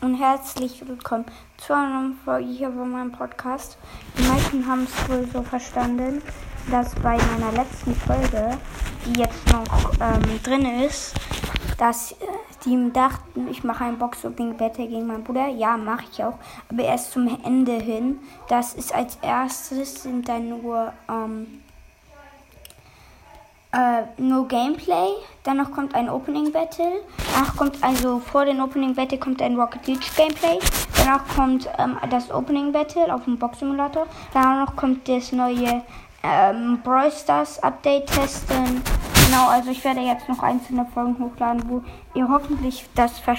und herzlich willkommen zu einer neuen Folge hier bei meinem Podcast. Die meisten haben es wohl so verstanden, dass bei meiner letzten Folge, die jetzt noch ähm, drin ist, dass äh, die dachten, ich mache ein Box-Opening Battle gegen meinen Bruder. Ja, mache ich auch, aber erst zum Ende hin. Das ist als erstes sind dann nur ähm, äh, nur Gameplay. Danach kommt ein Opening Battle. Danach kommt also vor dem Opening Battle kommt ein Rocket League Gameplay. Danach kommt ähm, das Opening Battle auf dem Box Simulator. Danach kommt das neue ähm, Brawl Stars Update testen. Genau, also ich werde jetzt noch einzelne Folgen hochladen, wo ihr hoffentlich das versteht.